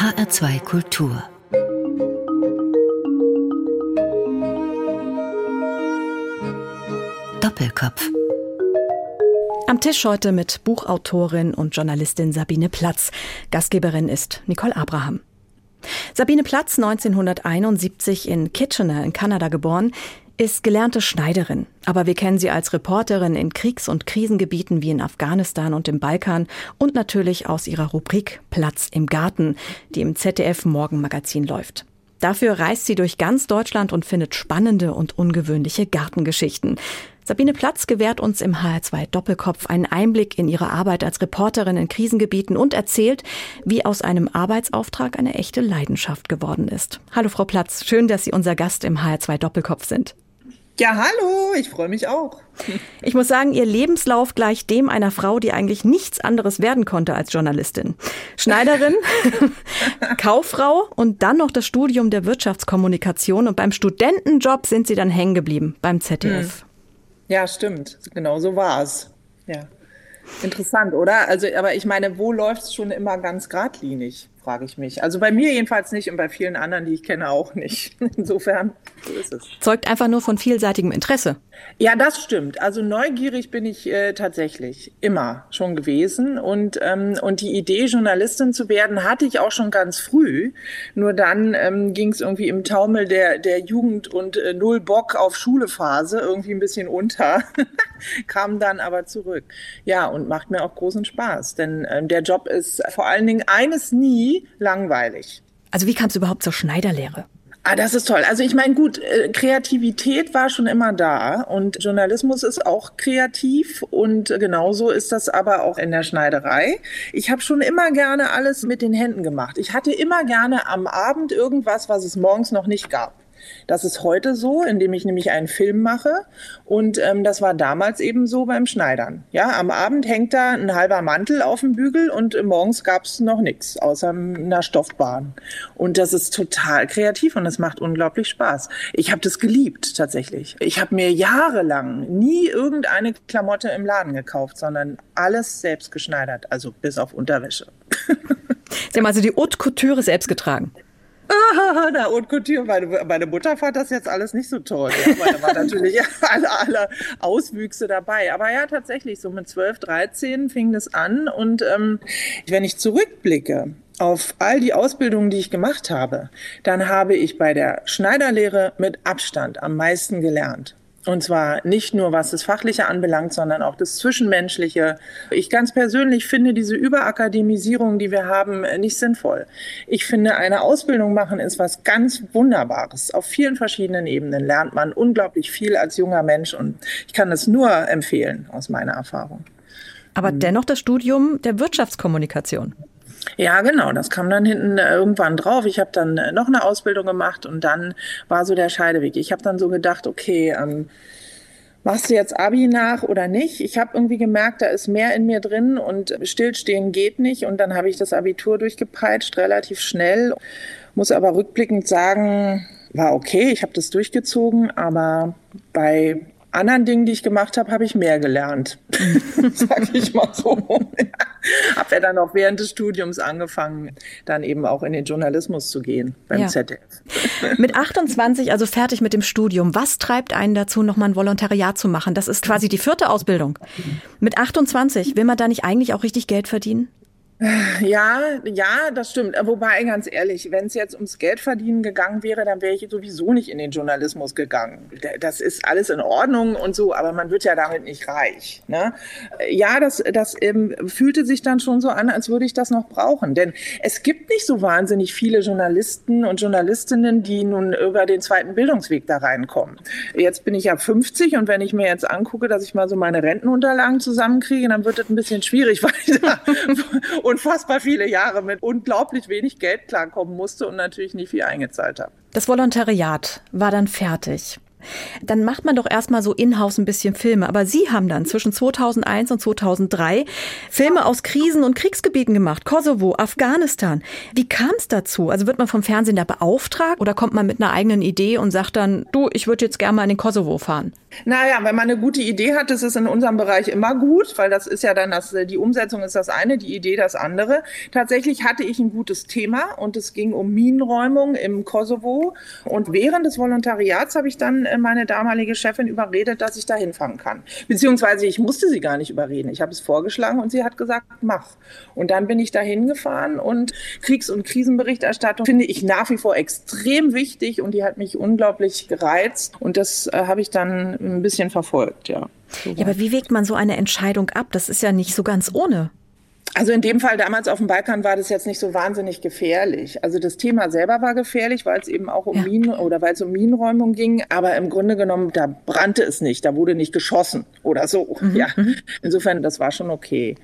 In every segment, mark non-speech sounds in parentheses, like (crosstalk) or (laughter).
HR2 Kultur Doppelkopf am Tisch heute mit Buchautorin und Journalistin Sabine Platz. Gastgeberin ist Nicole Abraham. Sabine Platz, 1971 in Kitchener in Kanada geboren, ist gelernte Schneiderin, aber wir kennen sie als Reporterin in Kriegs- und Krisengebieten wie in Afghanistan und im Balkan und natürlich aus ihrer Rubrik Platz im Garten, die im ZDF Morgenmagazin läuft. Dafür reist sie durch ganz Deutschland und findet spannende und ungewöhnliche Gartengeschichten. Sabine Platz gewährt uns im HR2 Doppelkopf einen Einblick in ihre Arbeit als Reporterin in Krisengebieten und erzählt, wie aus einem Arbeitsauftrag eine echte Leidenschaft geworden ist. Hallo Frau Platz, schön, dass Sie unser Gast im HR2 Doppelkopf sind. Ja, hallo, ich freue mich auch. Ich muss sagen, Ihr Lebenslauf gleicht dem einer Frau, die eigentlich nichts anderes werden konnte als Journalistin. Schneiderin, (laughs) Kauffrau und dann noch das Studium der Wirtschaftskommunikation und beim Studentenjob sind Sie dann hängen geblieben beim ZDF. Hm. Ja, stimmt. Genau so war es. Ja. Interessant, oder? Also, aber ich meine, wo läuft es schon immer ganz geradlinig? Frage ich mich. Also bei mir jedenfalls nicht und bei vielen anderen, die ich kenne, auch nicht. (laughs) Insofern, so ist es. Zeugt einfach nur von vielseitigem Interesse. Ja, das stimmt. Also neugierig bin ich äh, tatsächlich immer schon gewesen. Und, ähm, und die Idee, Journalistin zu werden, hatte ich auch schon ganz früh. Nur dann ähm, ging es irgendwie im Taumel der, der Jugend und äh, Null Bock auf Schulephase irgendwie ein bisschen unter. (laughs) (laughs) Kam dann aber zurück. Ja, und macht mir auch großen Spaß. Denn ähm, der Job ist vor allen Dingen eines nie langweilig. Also wie kam es überhaupt zur Schneiderlehre? Ah, das ist toll. Also ich meine, gut, äh, Kreativität war schon immer da und Journalismus ist auch kreativ und genauso ist das aber auch in der Schneiderei. Ich habe schon immer gerne alles mit den Händen gemacht. Ich hatte immer gerne am Abend irgendwas, was es morgens noch nicht gab. Das ist heute so, indem ich nämlich einen Film mache. Und ähm, das war damals eben so beim Schneidern. Ja, am Abend hängt da ein halber Mantel auf dem Bügel und morgens gab es noch nichts außer einer Stoffbahn. Und das ist total kreativ und das macht unglaublich Spaß. Ich habe das geliebt tatsächlich. Ich habe mir jahrelang nie irgendeine Klamotte im Laden gekauft, sondern alles selbst geschneidert, also bis auf Unterwäsche. (laughs) Sie haben also die Haute Couture selbst getragen. (laughs) na und Couture, meine, meine Mutter fand das jetzt alles nicht so toll. Ja, aber da war natürlich (laughs) alle, alle Auswüchse dabei. Aber ja, tatsächlich, so mit 12, 13 fing das an. Und ähm, wenn ich zurückblicke auf all die Ausbildungen, die ich gemacht habe, dann habe ich bei der Schneiderlehre mit Abstand am meisten gelernt. Und zwar nicht nur, was das Fachliche anbelangt, sondern auch das Zwischenmenschliche. Ich ganz persönlich finde diese Überakademisierung, die wir haben, nicht sinnvoll. Ich finde, eine Ausbildung machen ist was ganz Wunderbares. Auf vielen verschiedenen Ebenen lernt man unglaublich viel als junger Mensch und ich kann das nur empfehlen aus meiner Erfahrung. Aber dennoch das Studium der Wirtschaftskommunikation. Ja, genau, das kam dann hinten äh, irgendwann drauf. Ich habe dann äh, noch eine Ausbildung gemacht und dann war so der Scheideweg. Ich habe dann so gedacht, okay, ähm, machst du jetzt Abi nach oder nicht? Ich habe irgendwie gemerkt, da ist mehr in mir drin und stillstehen geht nicht. Und dann habe ich das Abitur durchgepeitscht, relativ schnell. Muss aber rückblickend sagen, war okay, ich habe das durchgezogen, aber bei anderen Dingen, die ich gemacht habe, habe ich mehr gelernt, (laughs) (laughs) sag ich mal so. (laughs) habe ja dann auch während des Studiums angefangen, dann eben auch in den Journalismus zu gehen beim ja. ZDF. Mit 28, also fertig mit dem Studium, was treibt einen dazu, nochmal ein Volontariat zu machen? Das ist quasi die vierte Ausbildung. Mit 28, will man da nicht eigentlich auch richtig Geld verdienen? Ja, ja, das stimmt. Wobei, ganz ehrlich, wenn es jetzt ums Geldverdienen gegangen wäre, dann wäre ich sowieso nicht in den Journalismus gegangen. Das ist alles in Ordnung und so, aber man wird ja damit nicht reich. Ne? Ja, das, das ähm, fühlte sich dann schon so an, als würde ich das noch brauchen. Denn es gibt nicht so wahnsinnig viele Journalisten und Journalistinnen, die nun über den zweiten Bildungsweg da reinkommen. Jetzt bin ich ja 50 und wenn ich mir jetzt angucke, dass ich mal so meine Rentenunterlagen zusammenkriege, dann wird das ein bisschen schwierig, (laughs) da unfassbar viele Jahre mit unglaublich wenig Geld klarkommen musste und natürlich nie viel eingezahlt habe. Das Volontariat war dann fertig. Dann macht man doch erstmal so in-house ein bisschen Filme. Aber Sie haben dann zwischen 2001 und 2003 Filme aus Krisen- und Kriegsgebieten gemacht. Kosovo, Afghanistan. Wie kam es dazu? Also wird man vom Fernsehen da beauftragt oder kommt man mit einer eigenen Idee und sagt dann, du, ich würde jetzt gerne mal in den Kosovo fahren? Naja, wenn man eine gute Idee hat, ist es in unserem Bereich immer gut, weil das ist ja dann das, die Umsetzung ist das eine, die Idee das andere. Tatsächlich hatte ich ein gutes Thema und es ging um Minenräumung im Kosovo. Und während des Volontariats habe ich dann meine damalige Chefin überredet, dass ich da hinfahren kann. Beziehungsweise ich musste sie gar nicht überreden. Ich habe es vorgeschlagen und sie hat gesagt, mach. Und dann bin ich da hingefahren und Kriegs- und Krisenberichterstattung finde ich nach wie vor extrem wichtig und die hat mich unglaublich gereizt. Und das äh, habe ich dann ein bisschen verfolgt, ja. Ja, aber wie wägt man so eine Entscheidung ab? Das ist ja nicht so ganz ohne. Also in dem Fall damals auf dem Balkan war das jetzt nicht so wahnsinnig gefährlich. Also das Thema selber war gefährlich, weil es eben auch um ja. Minen oder weil es um Minenräumung ging. Aber im Grunde genommen, da brannte es nicht, da wurde nicht geschossen oder so. Mhm. Ja, mhm. insofern, das war schon okay.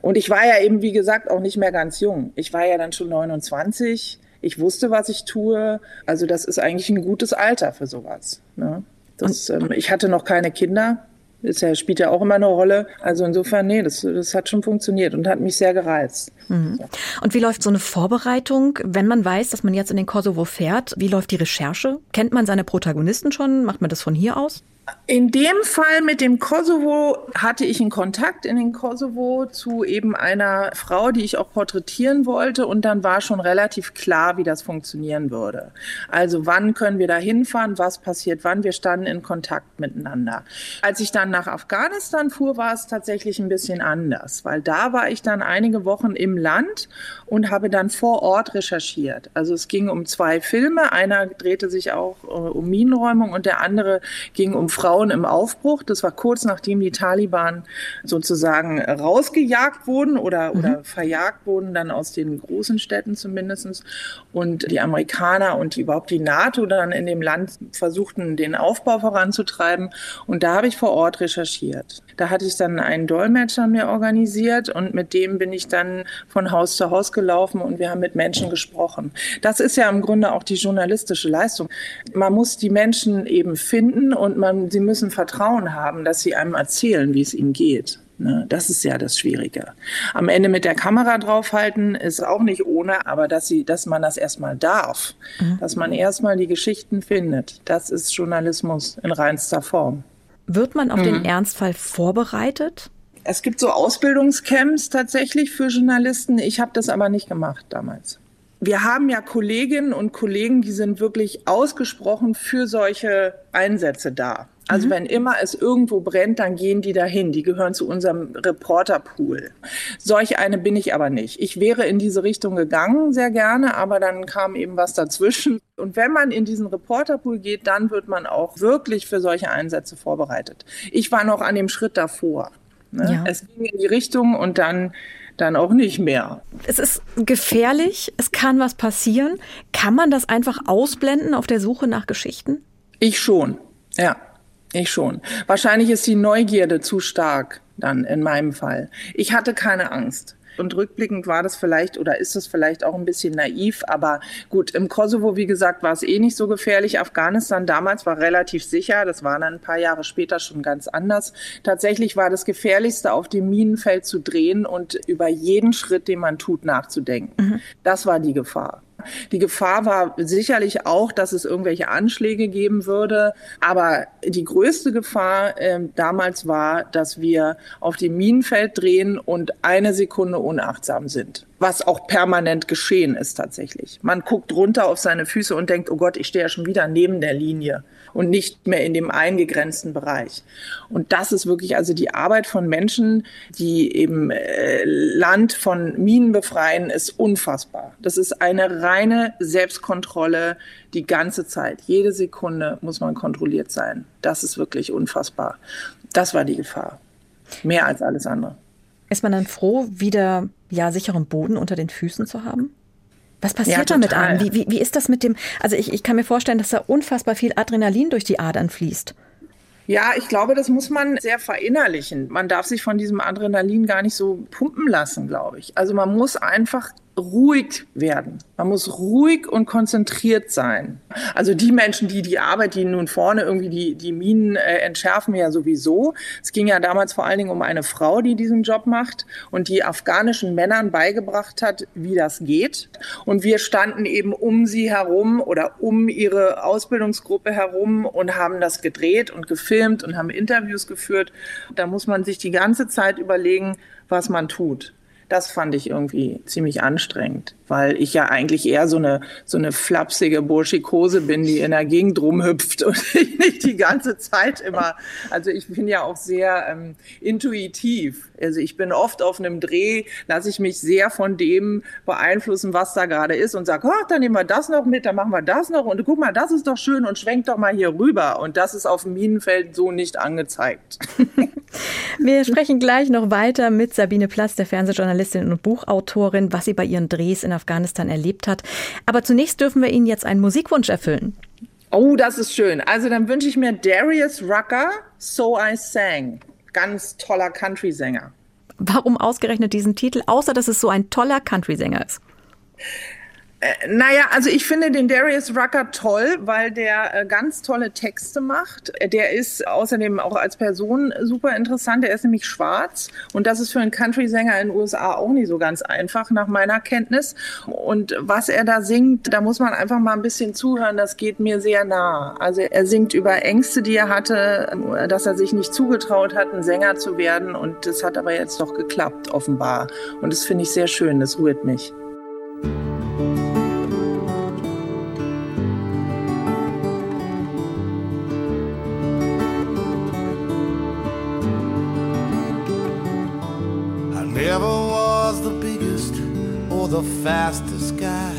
Und ich war ja eben, wie gesagt, auch nicht mehr ganz jung. Ich war ja dann schon 29. Ich wusste, was ich tue. Also das ist eigentlich ein gutes Alter für sowas. Ne? Das, ähm, ich hatte noch keine Kinder. Das ja, spielt ja auch immer eine Rolle. Also insofern, nee, das, das hat schon funktioniert und hat mich sehr gereizt. Mhm. Und wie läuft so eine Vorbereitung, wenn man weiß, dass man jetzt in den Kosovo fährt? Wie läuft die Recherche? Kennt man seine Protagonisten schon? Macht man das von hier aus? In dem Fall mit dem Kosovo hatte ich einen Kontakt in den Kosovo zu eben einer Frau, die ich auch porträtieren wollte. Und dann war schon relativ klar, wie das funktionieren würde. Also wann können wir da hinfahren, was passiert wann. Wir standen in Kontakt miteinander. Als ich dann nach Afghanistan fuhr, war es tatsächlich ein bisschen anders, weil da war ich dann einige Wochen im Land und habe dann vor Ort recherchiert. Also es ging um zwei Filme. Einer drehte sich auch äh, um Minenräumung und der andere ging um Frauen im Aufbruch. Das war kurz nachdem die Taliban sozusagen rausgejagt wurden oder, mhm. oder verjagt wurden, dann aus den großen Städten zumindestens Und die Amerikaner und überhaupt die NATO dann in dem Land versuchten, den Aufbau voranzutreiben. Und da habe ich vor Ort recherchiert. Da hatte ich dann einen Dolmetscher mir organisiert und mit dem bin ich dann von Haus zu Haus gelaufen und wir haben mit Menschen gesprochen. Das ist ja im Grunde auch die journalistische Leistung. Man muss die Menschen eben finden und man sie müssen Vertrauen haben, dass sie einem erzählen, wie es ihnen geht. Ne? Das ist ja das Schwierige. Am Ende mit der Kamera draufhalten ist auch nicht ohne, aber dass, sie, dass man das erstmal darf, mhm. dass man erstmal die Geschichten findet, das ist Journalismus in reinster Form. Wird man auf mhm. den Ernstfall vorbereitet? Es gibt so Ausbildungscamps tatsächlich für Journalisten. Ich habe das aber nicht gemacht damals wir haben ja Kolleginnen und Kollegen, die sind wirklich ausgesprochen für solche Einsätze da. Also mhm. wenn immer es irgendwo brennt, dann gehen die dahin. Die gehören zu unserem Reporterpool. Solch eine bin ich aber nicht. Ich wäre in diese Richtung gegangen, sehr gerne, aber dann kam eben was dazwischen. Und wenn man in diesen Reporterpool geht, dann wird man auch wirklich für solche Einsätze vorbereitet. Ich war noch an dem Schritt davor. Ne? Ja. Es ging in die Richtung und dann dann auch nicht mehr. Es ist gefährlich, es kann was passieren. Kann man das einfach ausblenden auf der Suche nach Geschichten? Ich schon, ja, ich schon. Wahrscheinlich ist die Neugierde zu stark dann in meinem Fall. Ich hatte keine Angst. Und rückblickend war das vielleicht oder ist das vielleicht auch ein bisschen naiv, aber gut, im Kosovo, wie gesagt, war es eh nicht so gefährlich. Afghanistan damals war relativ sicher, das war dann ein paar Jahre später schon ganz anders. Tatsächlich war das Gefährlichste, auf dem Minenfeld zu drehen und über jeden Schritt, den man tut, nachzudenken. Mhm. Das war die Gefahr. Die Gefahr war sicherlich auch, dass es irgendwelche Anschläge geben würde. Aber die größte Gefahr äh, damals war, dass wir auf dem Minenfeld drehen und eine Sekunde unachtsam sind was auch permanent geschehen ist tatsächlich. Man guckt runter auf seine Füße und denkt, oh Gott, ich stehe ja schon wieder neben der Linie und nicht mehr in dem eingegrenzten Bereich. Und das ist wirklich also die Arbeit von Menschen, die eben äh, Land von Minen befreien, ist unfassbar. Das ist eine reine Selbstkontrolle die ganze Zeit. Jede Sekunde muss man kontrolliert sein. Das ist wirklich unfassbar. Das war die Gefahr. Mehr als alles andere. Ist man dann froh, wieder ja sicheren Boden unter den Füßen zu haben? Was passiert ja, damit an? Wie, wie, wie ist das mit dem? Also ich, ich kann mir vorstellen, dass da unfassbar viel Adrenalin durch die Adern fließt. Ja, ich glaube, das muss man sehr verinnerlichen. Man darf sich von diesem Adrenalin gar nicht so pumpen lassen, glaube ich. Also man muss einfach ruhig werden. Man muss ruhig und konzentriert sein. Also die Menschen, die die Arbeit, die nun vorne irgendwie die, die Minen äh, entschärfen, ja sowieso. Es ging ja damals vor allen Dingen um eine Frau, die diesen Job macht und die afghanischen Männern beigebracht hat, wie das geht. Und wir standen eben um sie herum oder um ihre Ausbildungsgruppe herum und haben das gedreht und gefilmt und haben Interviews geführt. Da muss man sich die ganze Zeit überlegen, was man tut. Das fand ich irgendwie ziemlich anstrengend weil ich ja eigentlich eher so eine, so eine flapsige Burschikose bin, die in der Gegend rumhüpft und (laughs) ich nicht die ganze Zeit immer. Also ich bin ja auch sehr ähm, intuitiv. Also ich bin oft auf einem Dreh, lasse ich mich sehr von dem beeinflussen, was da gerade ist und sage, oh, dann nehmen wir das noch mit, dann machen wir das noch und guck mal, das ist doch schön und schwenkt doch mal hier rüber. Und das ist auf dem Minenfeld so nicht angezeigt. (laughs) Wir sprechen gleich noch weiter mit Sabine Platz, der Fernsehjournalistin und Buchautorin, was sie bei ihren Drehs in der Afghanistan erlebt hat. Aber zunächst dürfen wir Ihnen jetzt einen Musikwunsch erfüllen. Oh, das ist schön. Also dann wünsche ich mir Darius Rucker, So I Sang. Ganz toller Country-Sänger. Warum ausgerechnet diesen Titel, außer dass es so ein toller Country-Sänger ist? Äh, naja, also ich finde den Darius Rucker toll, weil der äh, ganz tolle Texte macht. Der ist außerdem auch als Person super interessant. Er ist nämlich schwarz und das ist für einen Country-Sänger in den USA auch nicht so ganz einfach, nach meiner Kenntnis. Und was er da singt, da muss man einfach mal ein bisschen zuhören. Das geht mir sehr nah. Also er singt über Ängste, die er hatte, dass er sich nicht zugetraut hat, ein Sänger zu werden. Und das hat aber jetzt doch geklappt, offenbar. Und das finde ich sehr schön. Das rührt mich. Fastest guy.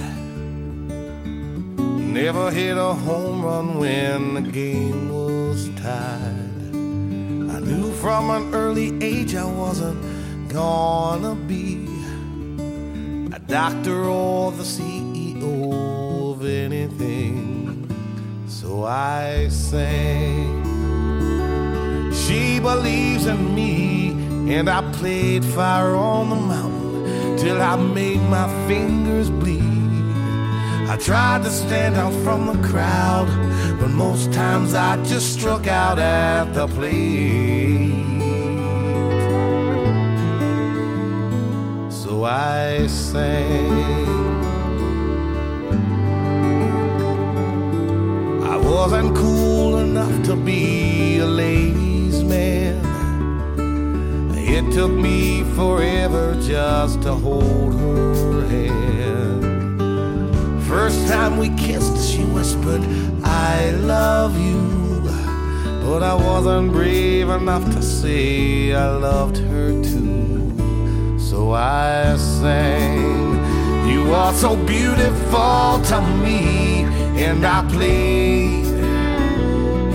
Never hit a home run when the game was tied. I knew from an early age I wasn't gonna be a doctor or the CEO of anything. So I sang. She believes in me, and I played fire on the mountain till I made my fingers bleed. I tried to stand out from the crowd, but most times I just struck out at the plate. So I sang. I wasn't cool enough to be a man. It took me forever just to hold her hand. First time we kissed, she whispered, I love you. But I wasn't brave enough to say I loved her too. So I sang, You are so beautiful to me. And I played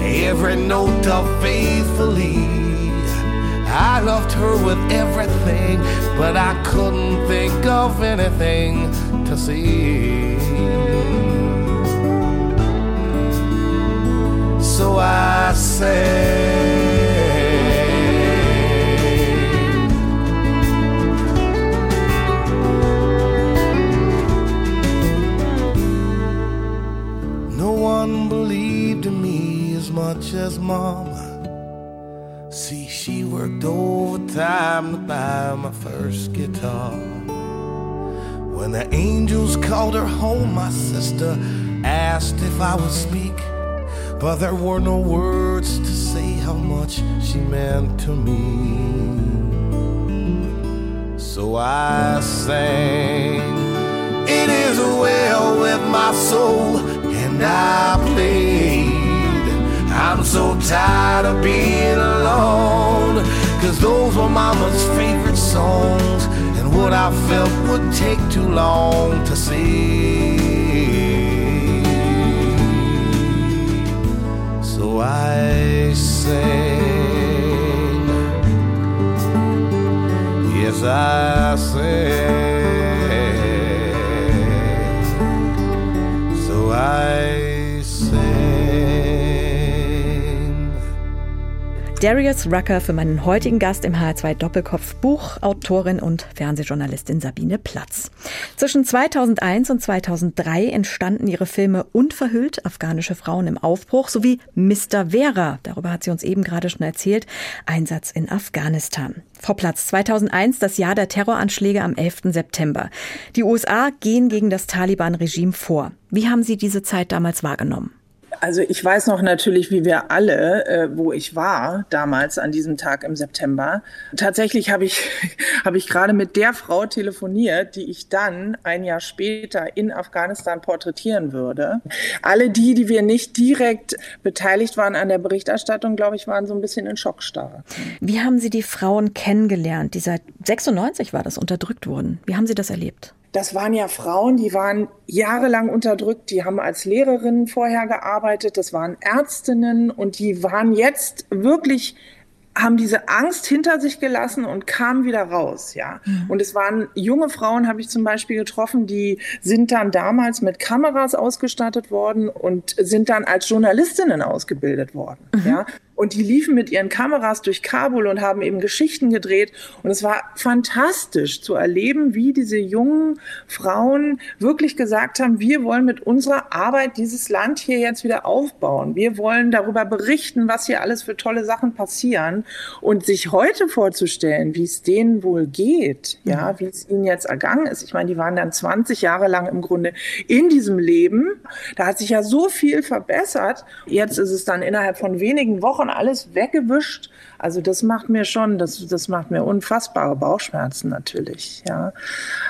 every note of faithfully. I loved her with everything, but I couldn't think of anything to say. So I said. No one believed in me as much as mom worked overtime to buy my first guitar. When the angels called her home, my sister asked if I would speak. But there were no words to say how much she meant to me. So I sang, It is well with my soul, and I played. I'm so tired of being alone. Cause those were mama's favorite songs. And what I felt would take too long to say. So I sang. Yes, I sang. So I Darius Rucker für meinen heutigen Gast im HR2 Doppelkopf Buchautorin und Fernsehjournalistin Sabine Platz. Zwischen 2001 und 2003 entstanden ihre Filme Unverhüllt, afghanische Frauen im Aufbruch sowie Mr. Vera, darüber hat sie uns eben gerade schon erzählt, Einsatz in Afghanistan. Frau Platz, 2001, das Jahr der Terroranschläge am 11. September. Die USA gehen gegen das Taliban-Regime vor. Wie haben Sie diese Zeit damals wahrgenommen? Also ich weiß noch natürlich, wie wir alle, äh, wo ich war damals an diesem Tag im September. Tatsächlich habe ich, (laughs) habe ich gerade mit der Frau telefoniert, die ich dann ein Jahr später in Afghanistan porträtieren würde. Alle die, die wir nicht direkt beteiligt waren an der Berichterstattung, glaube ich, waren so ein bisschen in Schockstarre. Wie haben Sie die Frauen kennengelernt, die seit 96 war das unterdrückt wurden? Wie haben Sie das erlebt? Das waren ja Frauen, die waren jahrelang unterdrückt, die haben als Lehrerinnen vorher gearbeitet, das waren Ärztinnen und die waren jetzt wirklich haben diese Angst hinter sich gelassen und kamen wieder raus, ja. Mhm. Und es waren junge Frauen, habe ich zum Beispiel getroffen, die sind dann damals mit Kameras ausgestattet worden und sind dann als Journalistinnen ausgebildet worden, mhm. ja. Und die liefen mit ihren Kameras durch Kabul und haben eben Geschichten gedreht. Und es war fantastisch zu erleben, wie diese jungen Frauen wirklich gesagt haben, wir wollen mit unserer Arbeit dieses Land hier jetzt wieder aufbauen. Wir wollen darüber berichten, was hier alles für tolle Sachen passieren. Und sich heute vorzustellen, wie es denen wohl geht, ja, mhm. wie es ihnen jetzt ergangen ist. Ich meine, die waren dann 20 Jahre lang im Grunde in diesem Leben. Da hat sich ja so viel verbessert. Jetzt ist es dann innerhalb von wenigen Wochen schon alles weggewischt. Also das macht mir schon, das, das macht mir unfassbare Bauchschmerzen natürlich, ja.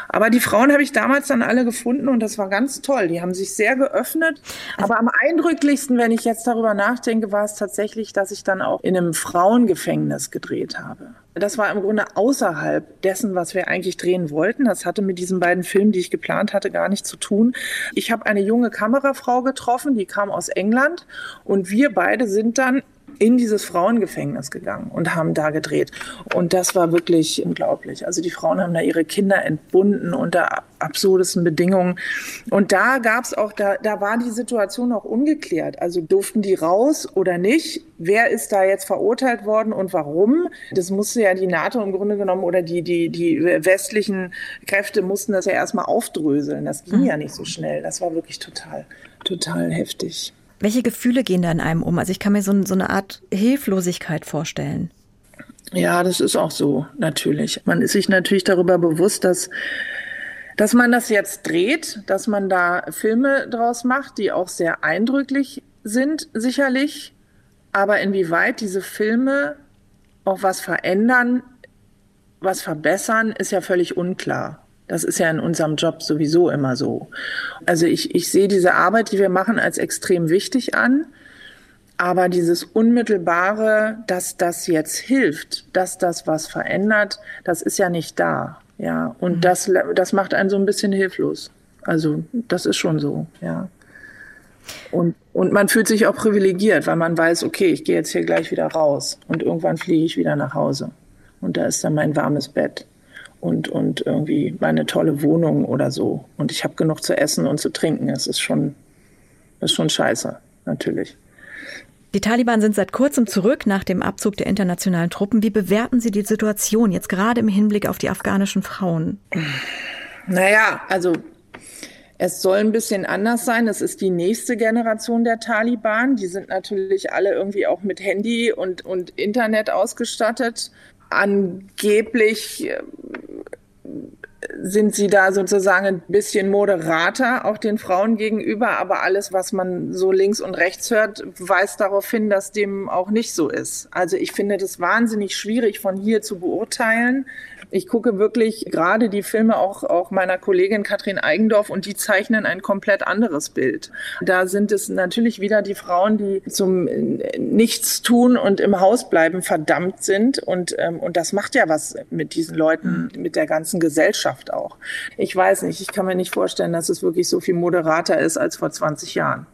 Aber die Frauen habe ich damals dann alle gefunden und das war ganz toll. Die haben sich sehr geöffnet. Aber am eindrücklichsten, wenn ich jetzt darüber nachdenke, war es tatsächlich, dass ich dann auch in einem Frauengefängnis gedreht habe. Das war im Grunde außerhalb dessen, was wir eigentlich drehen wollten. Das hatte mit diesen beiden Filmen, die ich geplant hatte, gar nichts zu tun. Ich habe eine junge Kamerafrau getroffen, die kam aus England und wir beide sind dann in dieses Frauengefängnis gegangen und haben da gedreht. Und das war wirklich unglaublich. Also die Frauen haben da ihre Kinder entbunden unter absurdesten Bedingungen. Und da gab es auch, da, da war die Situation auch ungeklärt. Also durften die raus oder nicht? Wer ist da jetzt verurteilt worden und warum? Das musste ja die NATO im Grunde genommen oder die, die, die westlichen Kräfte mussten das ja erstmal aufdröseln. Das ging mhm. ja nicht so schnell. Das war wirklich total, total heftig. Welche Gefühle gehen da in einem um? Also ich kann mir so, so eine Art Hilflosigkeit vorstellen. Ja, das ist auch so, natürlich. Man ist sich natürlich darüber bewusst, dass, dass man das jetzt dreht, dass man da Filme draus macht, die auch sehr eindrücklich sind, sicherlich. Aber inwieweit diese Filme auch was verändern, was verbessern, ist ja völlig unklar. Das ist ja in unserem Job sowieso immer so. Also ich, ich sehe diese Arbeit, die wir machen, als extrem wichtig an. Aber dieses Unmittelbare, dass das jetzt hilft, dass das was verändert, das ist ja nicht da. Ja, und mhm. das, das macht einen so ein bisschen hilflos. Also, das ist schon so, ja. Und, und man fühlt sich auch privilegiert, weil man weiß, okay, ich gehe jetzt hier gleich wieder raus und irgendwann fliege ich wieder nach Hause. Und da ist dann mein warmes Bett und, und irgendwie meine tolle Wohnung oder so. Und ich habe genug zu essen und zu trinken. Es ist schon, ist schon scheiße, natürlich. Die Taliban sind seit kurzem zurück nach dem Abzug der internationalen Truppen. Wie bewerten Sie die Situation jetzt gerade im Hinblick auf die afghanischen Frauen? Naja, also es soll ein bisschen anders sein. Es ist die nächste Generation der Taliban. Die sind natürlich alle irgendwie auch mit Handy und, und Internet ausgestattet angeblich äh, sind sie da sozusagen ein bisschen moderater auch den Frauen gegenüber, aber alles, was man so links und rechts hört, weist darauf hin, dass dem auch nicht so ist. Also ich finde das wahnsinnig schwierig von hier zu beurteilen. Ich gucke wirklich gerade die Filme auch, auch meiner Kollegin Katrin Eigendorf und die zeichnen ein komplett anderes Bild. Da sind es natürlich wieder die Frauen, die zum Nichtstun und im Haus bleiben verdammt sind und, ähm, und das macht ja was mit diesen Leuten, mit der ganzen Gesellschaft auch. Ich weiß nicht, ich kann mir nicht vorstellen, dass es wirklich so viel moderater ist als vor 20 Jahren.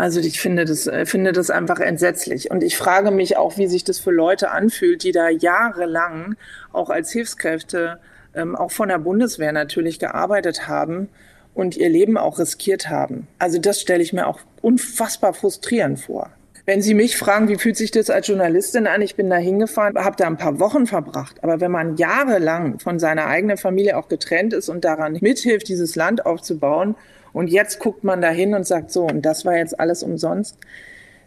Also ich finde das, äh, finde das einfach entsetzlich. Und ich frage mich auch, wie sich das für Leute anfühlt, die da jahrelang auch als Hilfskräfte, ähm, auch von der Bundeswehr natürlich gearbeitet haben und ihr Leben auch riskiert haben. Also das stelle ich mir auch unfassbar frustrierend vor Wenn Sie mich fragen, wie fühlt sich das als Journalistin an? Ich bin da hingefahren, habe da ein paar Wochen verbracht. Aber wenn man jahrelang von seiner eigenen Familie auch getrennt ist und daran mithilft, dieses Land aufzubauen, und jetzt guckt man da hin und sagt so, und das war jetzt alles umsonst,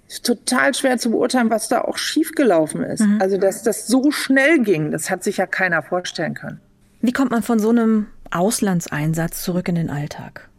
ist total schwer zu beurteilen, was da auch schiefgelaufen ist. Mhm. Also, dass das so schnell ging, das hat sich ja keiner vorstellen können. Wie kommt man von so einem Auslandseinsatz zurück in den Alltag?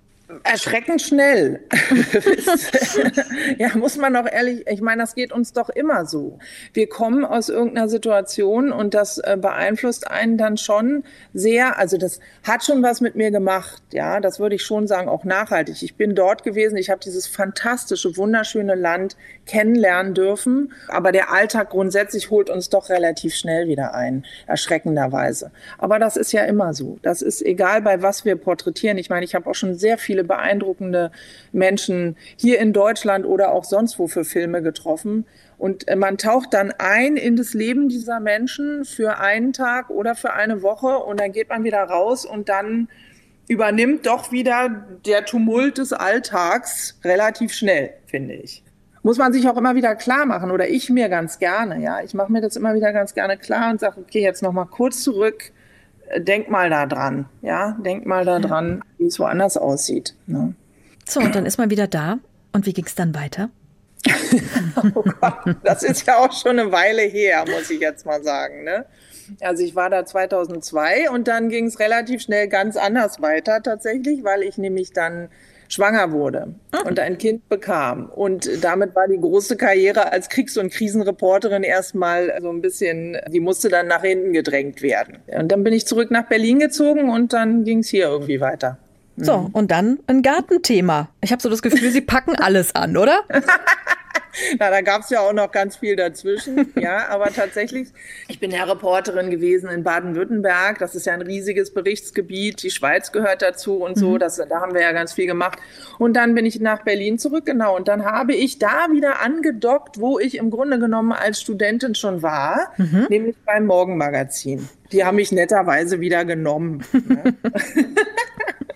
Erschreckend schnell. (laughs) ja, muss man auch ehrlich, ich meine, das geht uns doch immer so. Wir kommen aus irgendeiner Situation und das äh, beeinflusst einen dann schon sehr, also das hat schon was mit mir gemacht, ja, das würde ich schon sagen, auch nachhaltig. Ich bin dort gewesen, ich habe dieses fantastische, wunderschöne Land kennenlernen dürfen, aber der Alltag grundsätzlich holt uns doch relativ schnell wieder ein, erschreckenderweise. Aber das ist ja immer so. Das ist egal, bei was wir porträtieren. Ich meine, ich habe auch schon sehr viele beeindruckende Menschen hier in Deutschland oder auch sonst wo für Filme getroffen. Und äh, man taucht dann ein in das Leben dieser Menschen für einen Tag oder für eine Woche und dann geht man wieder raus und dann übernimmt doch wieder der Tumult des Alltags relativ schnell, finde ich. Muss man sich auch immer wieder klar machen oder ich mir ganz gerne, ja. Ich mache mir das immer wieder ganz gerne klar und sage, okay, jetzt noch mal kurz zurück denk mal da dran, ja, denk mal da dran, wie es woanders aussieht. Ne? So, und dann ist man wieder da. Und wie ging es dann weiter? (laughs) oh Gott, das ist ja auch schon eine Weile her, muss ich jetzt mal sagen. Ne? Also ich war da 2002 und dann ging es relativ schnell ganz anders weiter tatsächlich, weil ich nämlich dann schwanger wurde ah. und ein Kind bekam. Und damit war die große Karriere als Kriegs- und Krisenreporterin erstmal so ein bisschen, die musste dann nach hinten gedrängt werden. Und dann bin ich zurück nach Berlin gezogen und dann ging es hier irgendwie weiter. So, mhm. und dann ein Gartenthema. Ich habe so das Gefühl, Sie packen (laughs) alles an, oder? (laughs) Na, da gab es ja auch noch ganz viel dazwischen. (laughs) Ja, aber tatsächlich, ich bin ja Reporterin gewesen in Baden-Württemberg. Das ist ja ein riesiges Berichtsgebiet. Die Schweiz gehört dazu und so. Mhm. Das, da haben wir ja ganz viel gemacht. Und dann bin ich nach Berlin zurück, genau. Und dann habe ich da wieder angedockt, wo ich im Grunde genommen als Studentin schon war, mhm. nämlich beim Morgenmagazin. Die haben mich netterweise wieder genommen. Ne? (laughs)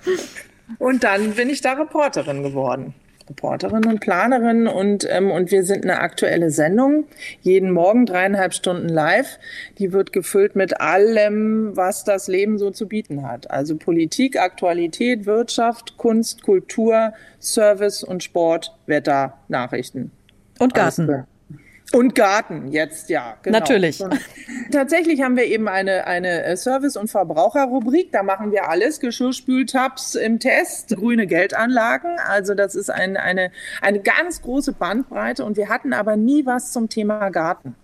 (laughs) und dann bin ich da Reporterin geworden. Reporterin und Planerin und, ähm, und wir sind eine aktuelle Sendung. Jeden Morgen dreieinhalb Stunden live. Die wird gefüllt mit allem, was das Leben so zu bieten hat. Also Politik, Aktualität, Wirtschaft, Kunst, Kultur, Service und Sport, Wetter, Nachrichten. Und Garten. Und Garten, jetzt ja. Genau. Natürlich. Und tatsächlich haben wir eben eine, eine äh, Service- und Verbraucherrubrik. Da machen wir alles. Geschirrspültabs im Test, grüne Geldanlagen. Also das ist ein, eine, eine ganz große Bandbreite. Und wir hatten aber nie was zum Thema Garten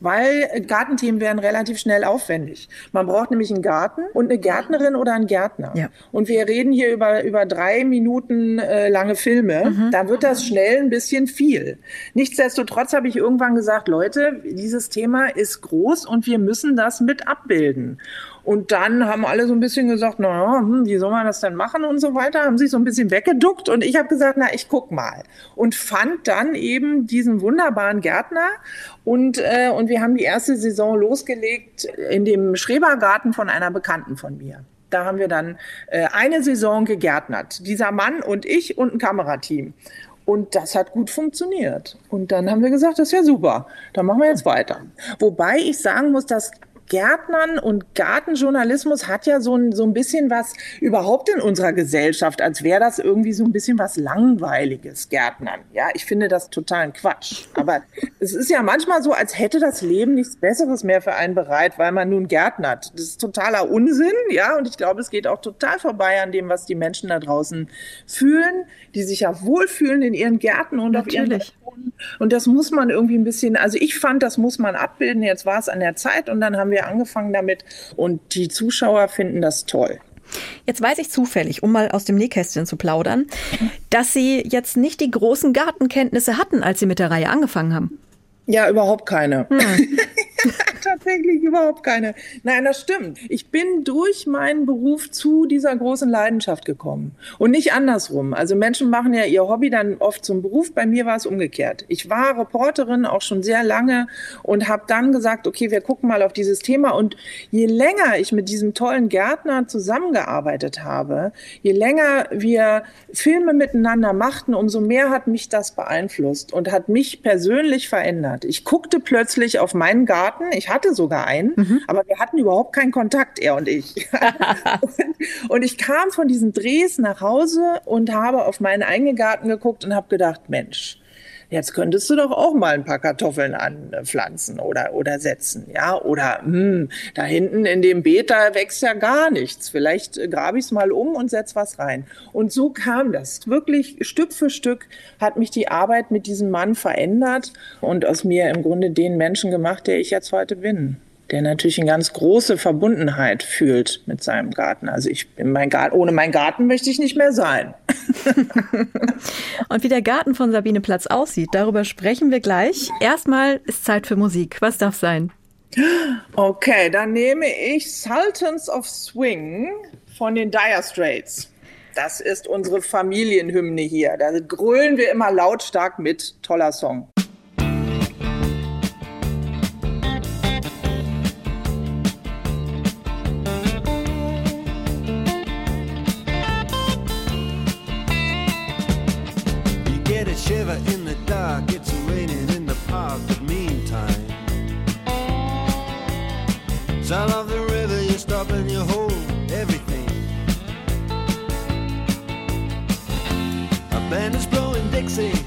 weil Gartenthemen werden relativ schnell aufwendig. Man braucht nämlich einen Garten und eine Gärtnerin oder einen Gärtner. Ja. Und wir reden hier über, über drei Minuten äh, lange Filme. Mhm. Da wird das schnell ein bisschen viel. Nichtsdestotrotz habe ich irgendwann gesagt, Leute, dieses Thema ist groß und wir müssen das mit abbilden. Und dann haben alle so ein bisschen gesagt, na, hm, wie soll man das denn machen und so weiter, haben sich so ein bisschen weggeduckt und ich habe gesagt, na, ich guck mal und fand dann eben diesen wunderbaren Gärtner und äh, und wir haben die erste Saison losgelegt in dem Schrebergarten von einer Bekannten von mir. Da haben wir dann äh, eine Saison gegärtnert. Dieser Mann und ich und ein Kamerateam. Und das hat gut funktioniert. Und dann haben wir gesagt, das ist ja super. Dann machen wir jetzt weiter. Wobei ich sagen muss, dass Gärtnern und Gartenjournalismus hat ja so ein, so ein bisschen was überhaupt in unserer Gesellschaft, als wäre das irgendwie so ein bisschen was Langweiliges, Gärtnern. Ja, ich finde das totalen Quatsch. Aber (laughs) es ist ja manchmal so, als hätte das Leben nichts Besseres mehr für einen bereit, weil man nun gärtnert. Das ist totaler Unsinn, ja, und ich glaube, es geht auch total vorbei an dem, was die Menschen da draußen fühlen, die sich ja wohlfühlen in ihren Gärten und Natürlich. auf ihren Balkonen. Und das muss man irgendwie ein bisschen, also ich fand, das muss man abbilden. Jetzt war es an der Zeit und dann haben wir wir angefangen damit und die Zuschauer finden das toll. Jetzt weiß ich zufällig, um mal aus dem Nähkästchen zu plaudern, dass Sie jetzt nicht die großen Gartenkenntnisse hatten, als Sie mit der Reihe angefangen haben. Ja, überhaupt keine. Hm. (laughs) (laughs) Tatsächlich überhaupt keine. Nein, das stimmt. Ich bin durch meinen Beruf zu dieser großen Leidenschaft gekommen und nicht andersrum. Also Menschen machen ja ihr Hobby dann oft zum Beruf. Bei mir war es umgekehrt. Ich war Reporterin auch schon sehr lange und habe dann gesagt, okay, wir gucken mal auf dieses Thema. Und je länger ich mit diesem tollen Gärtner zusammengearbeitet habe, je länger wir Filme miteinander machten, umso mehr hat mich das beeinflusst und hat mich persönlich verändert. Ich guckte plötzlich auf meinen Garten. Ich hatte sogar einen, mhm. aber wir hatten überhaupt keinen Kontakt, er und ich. (laughs) und, und ich kam von diesen Drehs nach Hause und habe auf meinen eigenen Garten geguckt und habe gedacht, Mensch, jetzt könntest du doch auch mal ein paar Kartoffeln anpflanzen oder, oder setzen, ja, oder mh, hm, da hinten in dem Beet, da wächst ja gar nichts, vielleicht grabe ich es mal um und setz was rein. Und so kam das. Wirklich Stück für Stück hat mich die Arbeit mit diesem Mann verändert und aus mir im Grunde den Menschen gemacht, der ich jetzt heute bin der natürlich eine ganz große Verbundenheit fühlt mit seinem Garten. Also ich mein Garten, ohne meinen Garten möchte ich nicht mehr sein. (laughs) Und wie der Garten von Sabine Platz aussieht, darüber sprechen wir gleich. Erstmal ist Zeit für Musik. Was darf sein? Okay, dann nehme ich Sultans of Swing von den Dire Straits. Das ist unsere Familienhymne hier. Da grölen wir immer lautstark mit. Toller Song. see.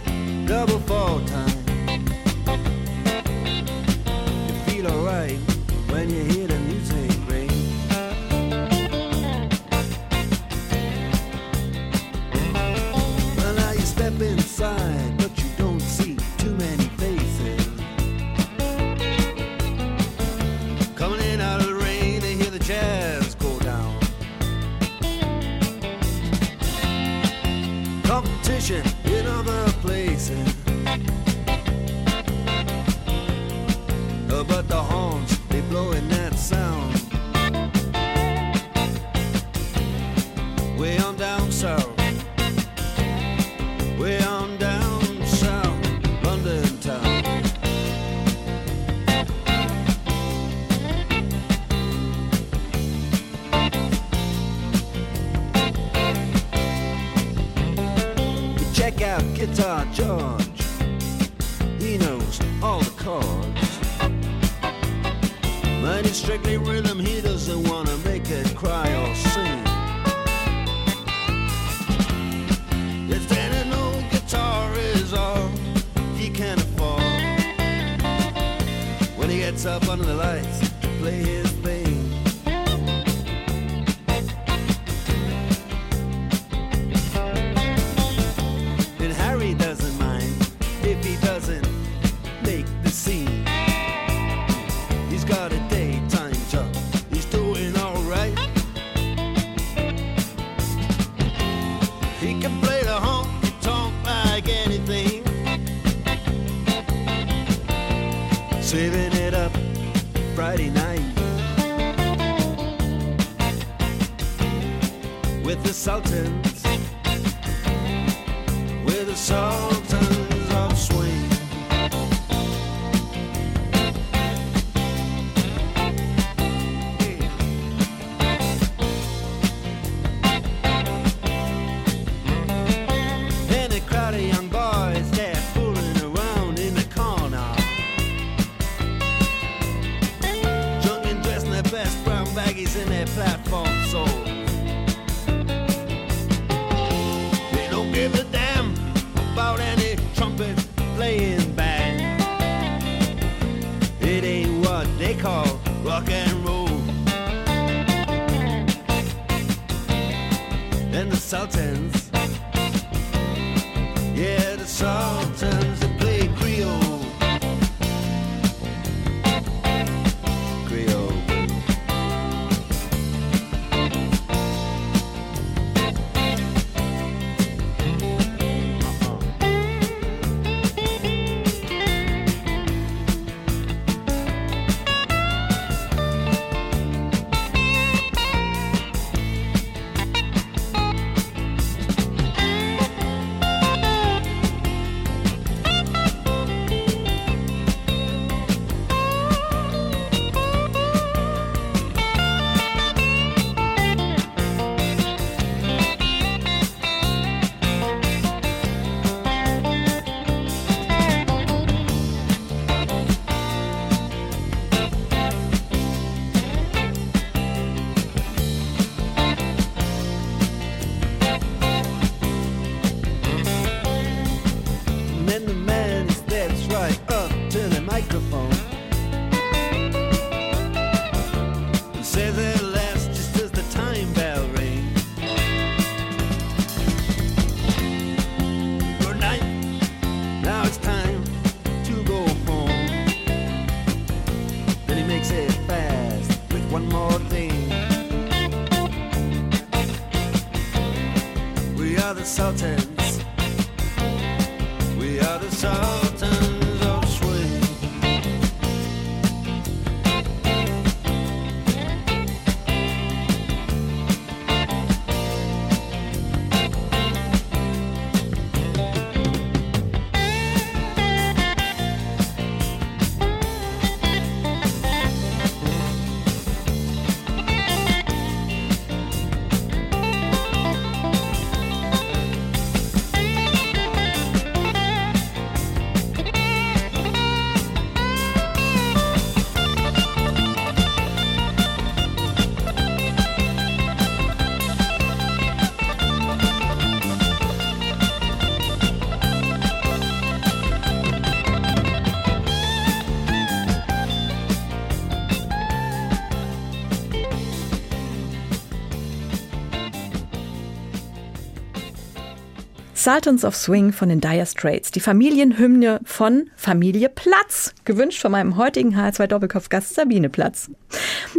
Sultans of Swing von den Dire Straits, die Familienhymne von Familie Platz, gewünscht von meinem heutigen H2 Doppelkopf-Gast Sabine Platz.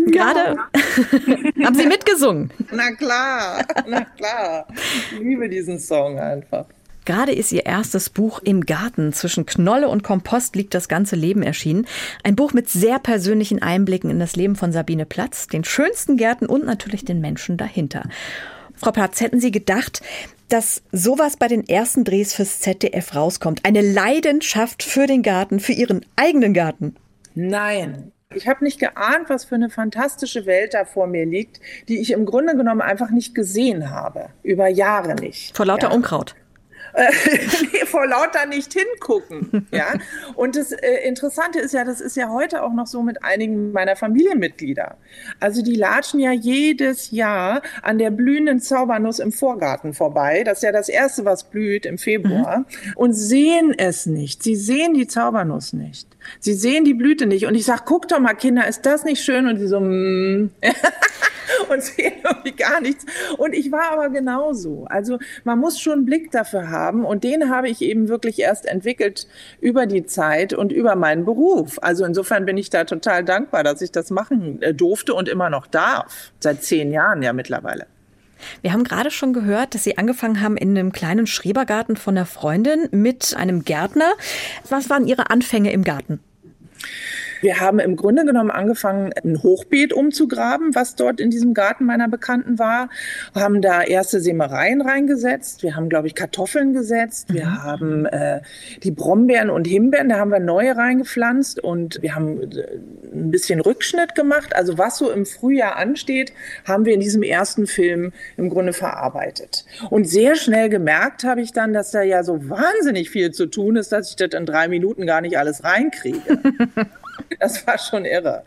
Gerade (laughs) haben Sie mitgesungen. Na klar, na klar. Ich liebe diesen Song einfach. Gerade ist ihr erstes Buch Im Garten. Zwischen Knolle und Kompost liegt das ganze Leben erschienen. Ein Buch mit sehr persönlichen Einblicken in das Leben von Sabine Platz, den schönsten Gärten und natürlich den Menschen dahinter. Frau Platz, hätten Sie gedacht, dass sowas bei den ersten Drehs fürs ZDF rauskommt? Eine Leidenschaft für den Garten, für Ihren eigenen Garten? Nein. Ich habe nicht geahnt, was für eine fantastische Welt da vor mir liegt, die ich im Grunde genommen einfach nicht gesehen habe. Über Jahre nicht. Vor lauter ja. Unkraut. Nee, (laughs) vor lauter nicht hingucken. Ja? Und das äh, Interessante ist ja, das ist ja heute auch noch so mit einigen meiner Familienmitglieder. Also die latschen ja jedes Jahr an der blühenden Zaubernuss im Vorgarten vorbei. Das ist ja das Erste, was blüht im Februar. Mhm. Und sehen es nicht. Sie sehen die Zaubernuss nicht. Sie sehen die Blüte nicht. Und ich sage, guck doch mal, Kinder, ist das nicht schön? Und sie so, mm. (laughs) (laughs) und sehen irgendwie gar nichts. Und ich war aber genauso. Also man muss schon einen Blick dafür haben. Und den habe ich eben wirklich erst entwickelt über die Zeit und über meinen Beruf. Also insofern bin ich da total dankbar, dass ich das machen äh, durfte und immer noch darf. Seit zehn Jahren ja mittlerweile. Wir haben gerade schon gehört, dass Sie angefangen haben in einem kleinen Schrebergarten von einer Freundin mit einem Gärtner. Was waren Ihre Anfänge im Garten? Wir haben im Grunde genommen angefangen, ein Hochbeet umzugraben, was dort in diesem Garten meiner Bekannten war. Wir haben da erste Sämereien reingesetzt. Wir haben, glaube ich, Kartoffeln gesetzt. Wir mhm. haben äh, die Brombeeren und Himbeeren, da haben wir neue reingepflanzt und wir haben äh, ein bisschen Rückschnitt gemacht. Also was so im Frühjahr ansteht, haben wir in diesem ersten Film im Grunde verarbeitet. Und sehr schnell gemerkt habe ich dann, dass da ja so wahnsinnig viel zu tun ist, dass ich das in drei Minuten gar nicht alles reinkriege. (laughs) (laughs) Das war schon irre.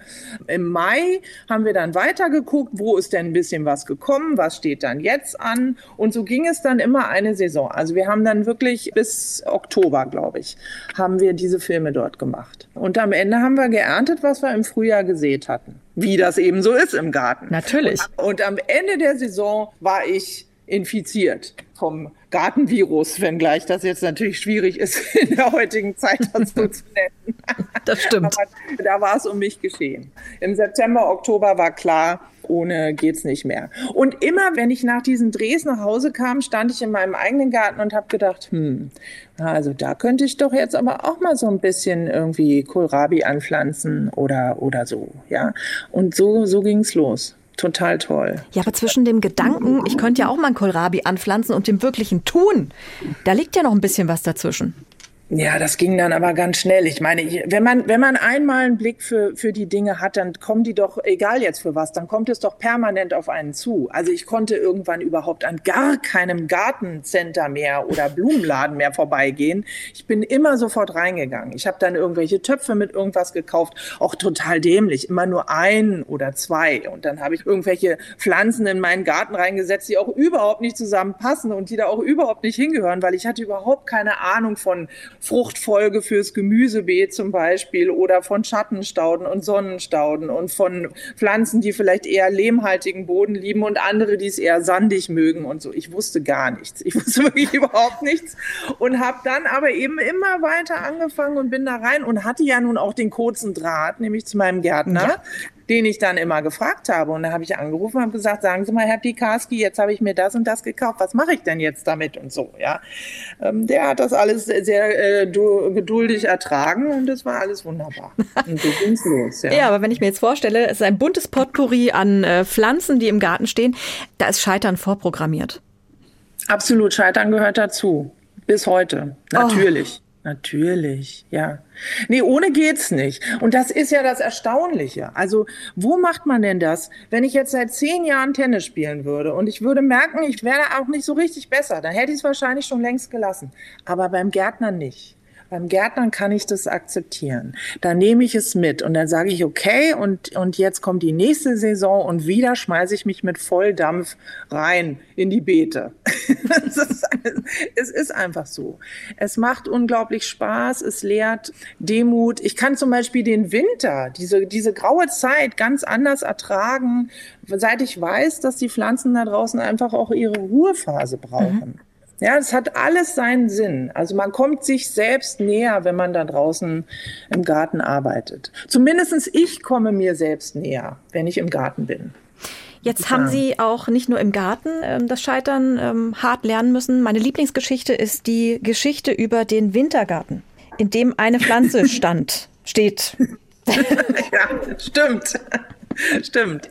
Im Mai haben wir dann weitergeguckt, wo ist denn ein bisschen was gekommen, was steht dann jetzt an. Und so ging es dann immer eine Saison. Also wir haben dann wirklich bis Oktober, glaube ich, haben wir diese Filme dort gemacht. Und am Ende haben wir geerntet, was wir im Frühjahr gesät hatten. Wie das eben so ist im Garten. Natürlich. Und, am Ende der Saison war ich infiziert vom Gartenvirus, wenngleich das jetzt natürlich schwierig ist, (laughs) in der heutigen Zeit das so zu nennen. (laughs) (laughs) Das stimmt. Aber da war es um mich geschehen. Im September, Oktober war klar, ohne geht's nicht mehr. Und immer, wenn ich nach diesen Drehs nach Hause kam, stand ich in meinem eigenen Garten und habe gedacht, hm, also da könnte ich doch jetzt aber auch mal so ein bisschen irgendwie Kohlrabi anpflanzen oder, oder so, ja. Und so, so ging's los total toll. Ja, aber zwischen dem Gedanken, ich könnte ja auch mal ein Kohlrabi anpflanzen und dem wirklichen Tun, da liegt ja noch ein bisschen was dazwischen. Ja, das ging dann aber ganz schnell. Ich meine, wenn man, wenn man einmal einen Blick für, für die Dinge hat, dann kommen die doch, egal jetzt für was, dann kommt es doch permanent auf einen zu. Also ich konnte irgendwann überhaupt an gar keinem Gartencenter mehr oder Blumenladen mehr vorbeigehen. Ich bin immer sofort reingegangen. Ich habe dann irgendwelche Töpfe mit irgendwas gekauft, auch total dämlich, immer nur ein oder zwei. Und dann habe ich irgendwelche Pflanzen in meinen Garten reingesetzt, die auch überhaupt nicht zusammenpassen und die da auch überhaupt nicht hingehören, weil ich hatte überhaupt keine Ahnung von Fruchtfolge fürs Gemüsebeet zum Beispiel oder von Schattenstauden und Sonnenstauden und von Pflanzen, die vielleicht eher lehmhaltigen Boden lieben und andere, die es eher sandig mögen und so. Ich wusste gar nichts. Ich (laughs) wusste wirklich überhaupt nichts und habe dann aber eben immer weiter angefangen und bin da rein und hatte ja nun auch den kurzen Draht, nämlich zu meinem Gärtner. Ja den ich dann immer gefragt habe. Und da habe ich angerufen und habe gesagt, sagen Sie mal, Herr Pikarski, jetzt habe ich mir das und das gekauft. Was mache ich denn jetzt damit und so, ja. Ähm, der hat das alles sehr äh, geduldig ertragen und das war alles wunderbar. Und so ging's los, ja. (laughs) ja, aber wenn ich mir jetzt vorstelle, es ist ein buntes Potpourri an äh, Pflanzen, die im Garten stehen, da ist Scheitern vorprogrammiert. Absolut, Scheitern gehört dazu. Bis heute, natürlich. Oh. Natürlich, ja. Nee, ohne geht's nicht. Und das ist ja das Erstaunliche. Also, wo macht man denn das? Wenn ich jetzt seit zehn Jahren Tennis spielen würde und ich würde merken, ich wäre auch nicht so richtig besser, dann hätte ich es wahrscheinlich schon längst gelassen. Aber beim Gärtner nicht. Beim Gärtnern kann ich das akzeptieren. Da nehme ich es mit und dann sage ich, okay, und, und jetzt kommt die nächste Saison und wieder schmeiße ich mich mit Volldampf rein in die Beete. (laughs) ist, es ist einfach so. Es macht unglaublich Spaß, es lehrt Demut. Ich kann zum Beispiel den Winter, diese, diese graue Zeit ganz anders ertragen, seit ich weiß, dass die Pflanzen da draußen einfach auch ihre Ruhephase brauchen. Mhm. Ja, es hat alles seinen Sinn. Also man kommt sich selbst näher, wenn man da draußen im Garten arbeitet. Zumindestens ich komme mir selbst näher, wenn ich im Garten bin. Jetzt haben Sie auch nicht nur im Garten ähm, das Scheitern ähm, hart lernen müssen. Meine Lieblingsgeschichte ist die Geschichte über den Wintergarten, in dem eine Pflanze (laughs) stand, steht. ja, stimmt. (laughs) Stimmt.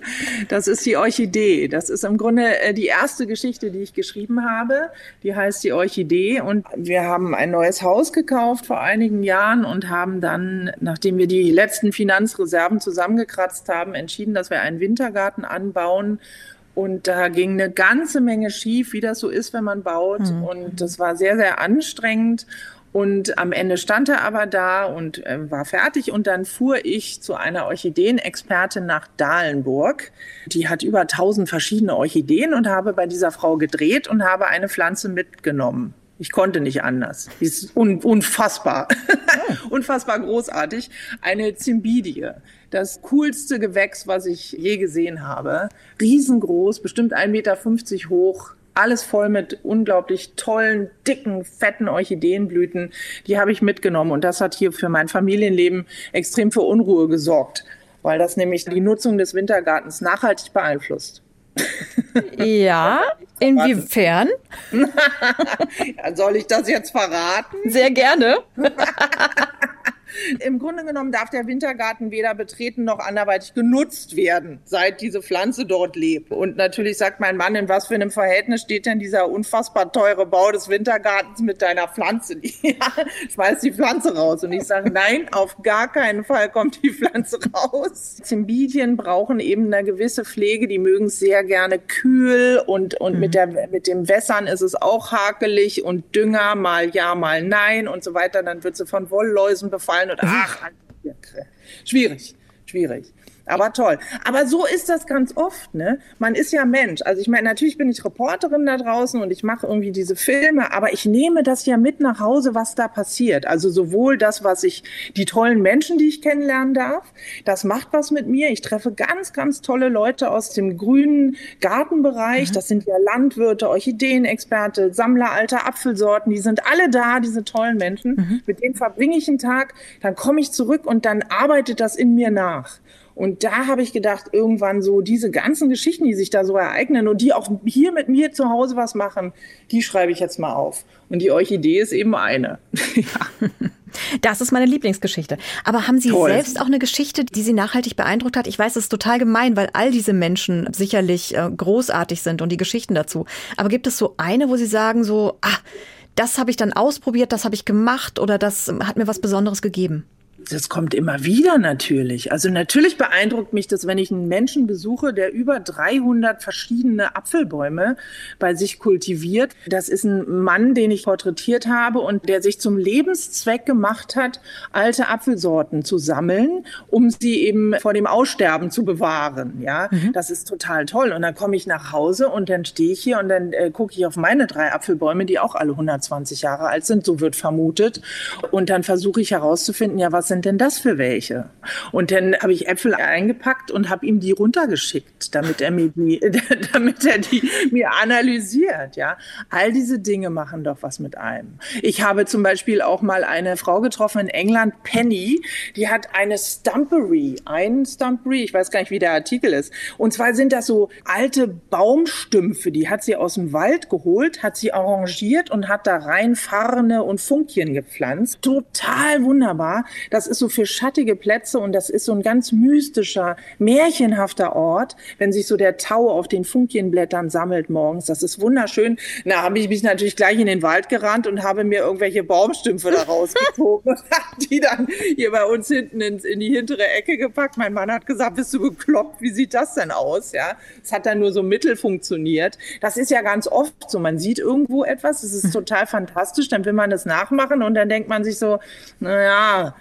Das ist die Orchidee. Das ist im Grunde äh, die erste Geschichte, die ich geschrieben habe. Die heißt die Orchidee. Und wir haben ein neues Haus gekauft vor einigen Jahren und haben dann, nachdem wir die letzten Finanzreserven zusammengekratzt haben, entschieden, dass wir einen Wintergarten anbauen. Und da ging eine ganze Menge schief, wie das so ist, wenn man baut. Mhm. Und das war sehr, sehr anstrengend. Und am Ende stand er aber da und äh, war fertig. Und dann fuhr ich zu einer Orchideenexpertin nach Dahlenburg. Die hat über tausend verschiedene Orchideen und habe bei dieser Frau gedreht und habe eine Pflanze mitgenommen. Ich konnte nicht anders. Die ist un unfassbar. (laughs) unfassbar großartig. Eine Zimbidie. Das coolste Gewächs, was ich je gesehen habe. Riesengroß, bestimmt 1,50 Meter hoch alles voll mit unglaublich tollen, dicken, fetten Orchideenblüten. Die habe ich mitgenommen und das hat hier für mein Familienleben extrem für Unruhe gesorgt, weil das nämlich die Nutzung des Wintergartens nachhaltig beeinflusst. Ja, (laughs) inwiefern? (laughs) Soll ich das jetzt verraten? Sehr gerne. (laughs) (laughs) Im Grunde genommen darf der Wintergarten weder betreten noch anderweitig genutzt werden, seit diese Pflanze dort lebt. Und natürlich sagt mein Mann, in was für einem Verhältnis steht denn dieser unfassbar teure Bau des Wintergartens mit deiner Pflanze? (laughs) Ja, schmeiß die Pflanze raus. Und ich sage, nein, auf gar keinen Fall kommt die Pflanze raus. Zimbidien brauchen eben eine gewisse Pflege. Die mögen es sehr gerne kühl und, und mhm. mit, der, mit dem Wässern ist es auch hakelig und Dünger mal ja, mal nein und so weiter. Dann wird sie von Wollläusen befallen und ach, schwierig, schwierig. Aber toll. Aber so ist das ganz oft, ne? Man ist ja Mensch. Also ich meine, natürlich bin ich Reporterin da draußen und ich mache irgendwie diese Filme, aber ich nehme das ja mit nach Hause, was da passiert. Also sowohl das, was ich, die tollen Menschen, die ich kennenlernen darf, das macht was mit mir. Ich treffe ganz, ganz tolle Leute aus dem grünen Gartenbereich. Mhm. Das sind ja Landwirte, Orchideenexperte, Sammler alter Apfelsorten. Die sind alle da, diese tollen Menschen. Mhm. Mit denen verbringe ich einen Tag, dann komme ich zurück und dann arbeitet das in mir nach. Und da habe ich gedacht, irgendwann so diese ganzen Geschichten, die sich da so ereignen und die auch hier mit mir zu Hause was machen, die schreibe ich jetzt mal auf. Und die Orchidee ist eben eine. (laughs) ja. Das ist meine Lieblingsgeschichte. Aber haben Sie Toll. selbst auch eine Geschichte, die Sie nachhaltig beeindruckt hat? Ich weiß, es ist total gemein, weil all diese Menschen sicherlich äh, großartig sind und die Geschichten dazu. Aber gibt es so eine, wo Sie sagen so, ah, das habe ich dann ausprobiert, das habe ich gemacht oder das hat mir was Besonderes gegeben? Das kommt immer wieder natürlich. Also natürlich beeindruckt mich das, wenn ich einen Menschen besuche, der über 300 verschiedene Apfelbäume bei sich kultiviert. Das ist ein Mann, den ich porträtiert habe und der sich zum Lebenszweck gemacht hat, alte Apfelsorten zu sammeln, um sie eben vor dem Aussterben zu bewahren. Ja, mhm. das ist total toll. Und dann komme ich nach Hause und dann stehe ich hier und dann äh, gucke ich auf meine drei Apfelbäume, die auch alle 120 Jahre alt sind, so wird vermutet. Und dann versuche ich herauszufinden, ja, was sind sind denn das für welche? Und dann habe ich Äpfel eingepackt und habe ihm die runtergeschickt, damit er mir die, (laughs) damit er die mir analysiert. Ja, all diese Dinge machen doch was mit einem. Ich habe zum Beispiel auch mal eine Frau getroffen in England, Penny, die hat eine Stumpery, ein Stumpery, ich weiß gar nicht, wie der Artikel ist. Und zwar sind das so alte Baumstümpfe, die hat sie aus dem Wald geholt, hat sie arrangiert und hat da rein Farne und Funkchen gepflanzt. Total wunderbar. Das ist so für schattige Plätze und das ist so ein ganz mystischer, märchenhafter Ort, wenn sich so der Tau auf den Funkienblättern sammelt morgens. Das ist wunderschön. Na, habe ich mich natürlich gleich in den Wald gerannt und habe mir irgendwelche Baumstümpfe da rausgezogen (laughs) und habe die dann hier bei uns hinten ins, in die hintere Ecke gepackt. Mein Mann hat gesagt, bist du bekloppt? Wie sieht das denn aus? Ja, es hat dann nur so mittel funktioniert. Das ist ja ganz oft so. Man sieht irgendwo etwas, es ist (laughs) total fantastisch, dann will man es nachmachen und dann denkt man sich so, naja,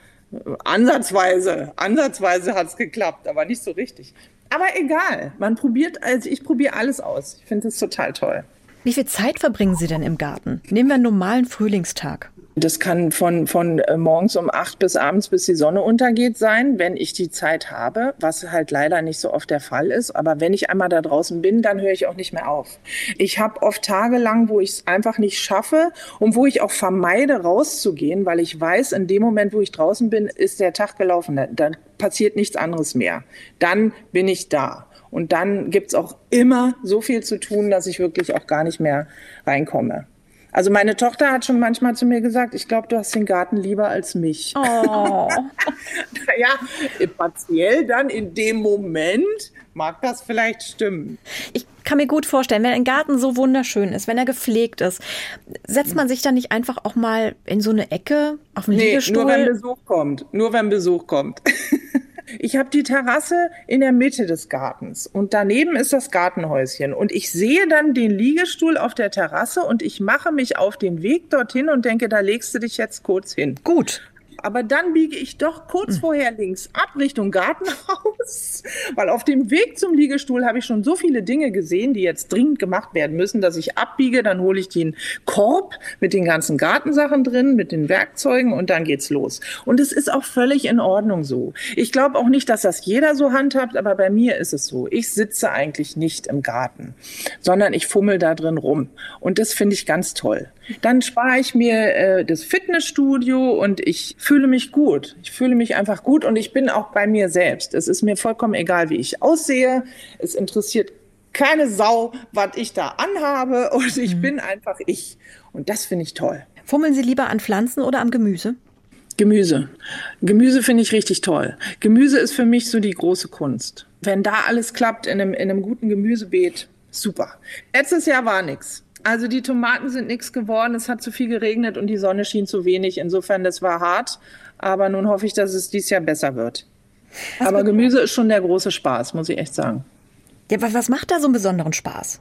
ansatzweise, ansatzweise hat es geklappt, aber nicht so richtig. Aber egal, man probiert, also ich probiere alles aus. Ich finde es total toll. Wie viel Zeit verbringen Sie denn im Garten? Nehmen wir einen normalen Frühlingstag. Das kann von, von äh, morgens um acht bis abends, bis die Sonne untergeht sein, wenn ich die Zeit habe, was halt leider nicht so oft der Fall ist. Aber wenn ich einmal da draußen bin, dann höre ich auch nicht mehr auf. Ich habe oft Tage lang, wo ich es einfach nicht schaffe und wo ich auch vermeide, rauszugehen, weil ich weiß, in dem Moment, wo ich draußen bin, ist der Tag gelaufen. Dann passiert nichts anderes mehr. Dann bin ich da. Und dann gibt's auch immer so viel zu tun, dass ich wirklich auch gar nicht mehr reinkomme. Also meine Tochter hat schon manchmal zu mir gesagt, ich glaube, du hast den Garten lieber als mich. Oh. (laughs) naja, partiell dann in dem Moment mag das vielleicht stimmen. Ich kann mir gut vorstellen, wenn ein Garten so wunderschön ist, wenn er gepflegt ist, setzt man sich dann nicht einfach auch mal in so eine Ecke auf den nee, Liegestuhl? Nur wenn Besuch kommt. Nur wenn Besuch kommt. (laughs) Ich habe die Terrasse in der Mitte des Gartens und daneben ist das Gartenhäuschen und ich sehe dann den Liegestuhl auf der Terrasse und ich mache mich auf den Weg dorthin und denke, da legst du dich jetzt kurz hin. Gut. Aber dann biege ich doch kurz Hm. vorher links ab Richtung Gartenhaus, (laughs) weil auf dem Weg zum Liegestuhl habe ich schon so viele Dinge gesehen, die jetzt dringend gemacht werden müssen, dass ich abbiege, dann hole ich den Korb mit den ganzen Gartensachen drin, mit den Werkzeugen und dann geht's los. Und es ist auch völlig in Ordnung so. Ich glaube auch nicht, dass das jeder so handhabt, aber bei mir ist es so. Ich sitze eigentlich nicht im Garten, sondern ich fummel da drin rum. Und das finde ich ganz toll. Dann spare ich mir äh, das Fitnessstudio und ich fühle mich gut. Ich fühle mich einfach gut und ich bin auch bei mir selbst. Es ist mir vollkommen egal, wie ich aussehe. Es interessiert keine Sau, was ich da anhabe (laughs) und ich bin einfach ich. Und das finde ich toll. Fummeln Sie lieber an Pflanzen oder am Gemüse? Gemüse. Gemüse finde ich richtig toll. Gemüse ist für mich so die große Kunst. Wenn da alles klappt in einem, in einem guten Gemüsebeet, super. Letztes Jahr war nix. Also die Tomaten sind nichts geworden, es hat zu viel geregnet und die Sonne schien zu wenig. Insofern, das war hart. Aber nun hoffe ich, dass es dieses Jahr besser wird. Aber Gemüse ist schon der große Spaß, muss ich echt sagen. Ja, was, was macht da so einen besonderen Spaß?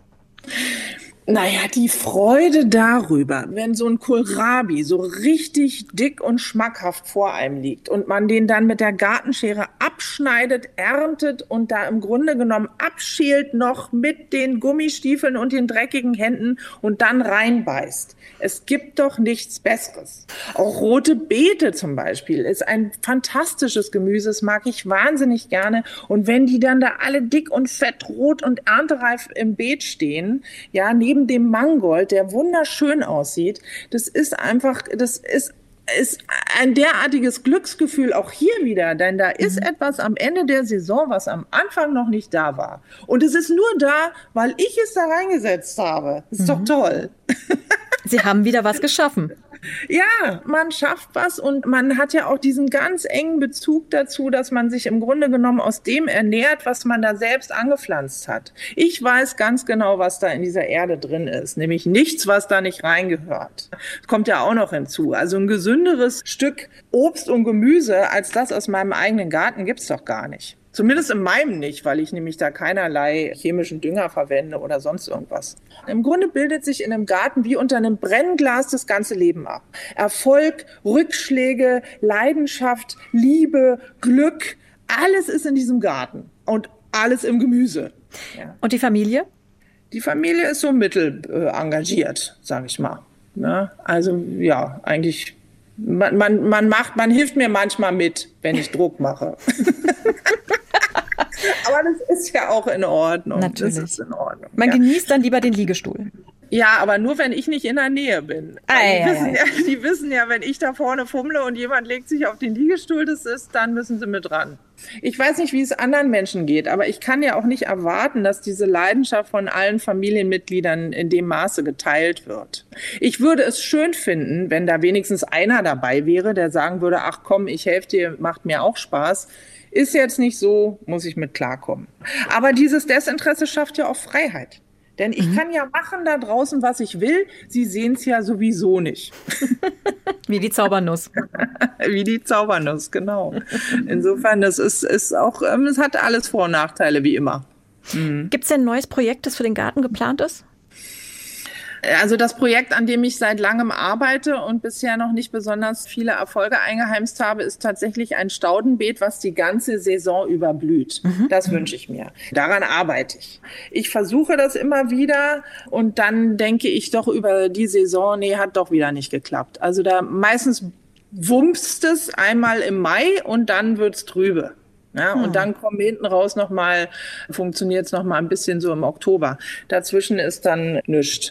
Naja, die Freude darüber, wenn so ein Kohlrabi so richtig dick und schmackhaft vor einem liegt und man den dann mit der Gartenschere abschneidet, erntet und da im Grunde genommen abschält noch mit den Gummistiefeln und den dreckigen Händen und dann reinbeißt. Es gibt doch nichts Besseres. Auch rote Beete zum Beispiel ist ein fantastisches Gemüse, das mag ich wahnsinnig gerne. Und wenn die dann da alle dick und fett, rot und erntereif im Beet stehen, ja, neben dem Mangold, der wunderschön aussieht, das ist einfach, das ist ist ein derartiges Glücksgefühl auch hier wieder, denn da ist etwas am Ende der Saison, was am Anfang noch nicht da war. Und es ist nur da, weil ich es da reingesetzt habe. Ist doch toll. Sie haben wieder was (laughs) geschaffen. Ja, man schafft was und man hat ja auch diesen ganz engen Bezug dazu, dass man sich im Grunde genommen aus dem ernährt, was man da selbst angepflanzt hat. Ich weiß ganz genau, was da in dieser Erde drin ist, nämlich nichts, was da nicht reingehört. Das kommt ja auch noch hinzu. Also ein gesünderes Stück Obst und Gemüse als das aus meinem eigenen Garten gibt's doch gar nicht. Zumindest in meinem nicht, weil ich nämlich da keinerlei chemischen Dünger verwende oder sonst irgendwas. Im Grunde bildet sich in einem Garten wie unter einem Brennglas das ganze Leben ab. Erfolg, Rückschläge, Leidenschaft, Liebe, Glück, alles ist in diesem Garten und alles im Gemüse. Ja. Und die Familie? Die Familie ist so mittel äh, engagiert, sage ich mal. Ne? Also ja, eigentlich Man, man, man macht, man hilft mir manchmal mit, wenn ich Druck mache. (laughs) Aber das ist ja auch in Ordnung. Natürlich. In Ordnung. Man ja. genießt dann lieber den Liegestuhl. Ja, aber nur wenn ich nicht in der Nähe bin. Ah, die, ja, wissen ja. ja, die wissen ja, wenn ich da vorne fummle und jemand legt sich auf den Liegestuhl, das ist, dann müssen sie mit ran. Ich weiß nicht, wie es anderen Menschen geht, aber ich kann ja auch nicht erwarten, dass diese Leidenschaft von allen Familienmitgliedern in dem Maße geteilt wird. Ich würde es schön finden, wenn da wenigstens einer dabei wäre, der sagen würde, ach komm, ich helfe dir, macht mir auch Spaß. Ist jetzt nicht so, muss ich mit klarkommen. Aber dieses Desinteresse schafft ja auch Freiheit. Denn ich kann ja machen da draußen, was ich will. Sie sehen es ja sowieso nicht. (laughs) Wie die Zaubernuss. (laughs) Wie die Zaubernuss, genau. Insofern, das ist, ist auch, ähm, es hat alles Vor- und Nachteile, wie immer. Gibt es denn ein neues Projekt, das für den Garten geplant ist? Also das Projekt, an dem ich seit langem arbeite und bisher noch nicht besonders viele Erfolge eingeheimst habe, ist tatsächlich ein Staudenbeet, was die ganze Saison über blüht. Das wünsche ich mir. Daran arbeite ich. Ich versuche das immer wieder und dann denke ich doch über die Saison, nee, hat doch wieder nicht geklappt. Also da meistens wumpst es einmal im Mai und dann wird's trübe. Ja, und dann kommen hinten raus nochmal, funktioniert es nochmal ein bisschen so im Oktober. Dazwischen ist dann nichts.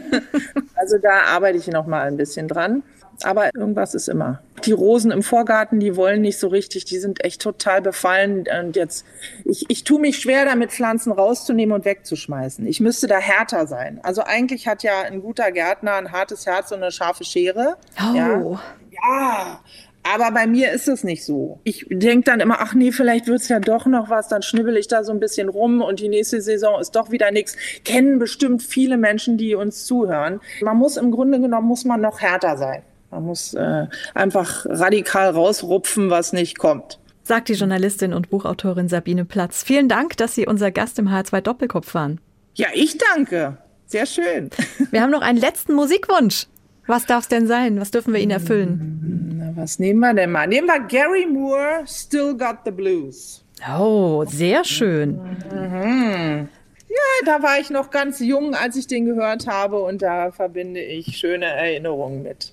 (laughs) also da arbeite ich nochmal ein bisschen dran. Aber irgendwas ist immer. Die Rosen im Vorgarten, die wollen nicht so richtig, die sind echt total befallen. Und jetzt, ich, ich tue mich schwer damit, Pflanzen rauszunehmen und wegzuschmeißen. Ich müsste da härter sein. Also eigentlich hat ja ein guter Gärtner ein hartes Herz und eine scharfe Schere. Oh. Ja, ja, aber bei mir ist es nicht so. Ich denke dann immer, ach nee, vielleicht wird's ja doch noch was, dann schnibbel ich da so ein bisschen rum und die nächste Saison ist doch wieder nichts. Kennen bestimmt viele Menschen, die uns zuhören. Man muss im Grunde genommen, muss man noch härter sein. Man muss äh, einfach radikal rausrupfen, was nicht kommt. Sagt die Journalistin und Buchautorin Sabine Platz. Vielen Dank, dass Sie unser Gast im H2 Doppelkopf waren. Ja, ich danke. Sehr schön. Wir haben noch einen letzten Musikwunsch. Was darf es denn sein? Was dürfen wir Ihnen erfüllen? Na, was nehmen wir denn mal? Nehmen wir Gary Moore, Still Got the Blues. Oh, sehr schön. Ja, da war ich noch ganz jung, als ich den gehört habe und da verbinde ich schöne Erinnerungen mit.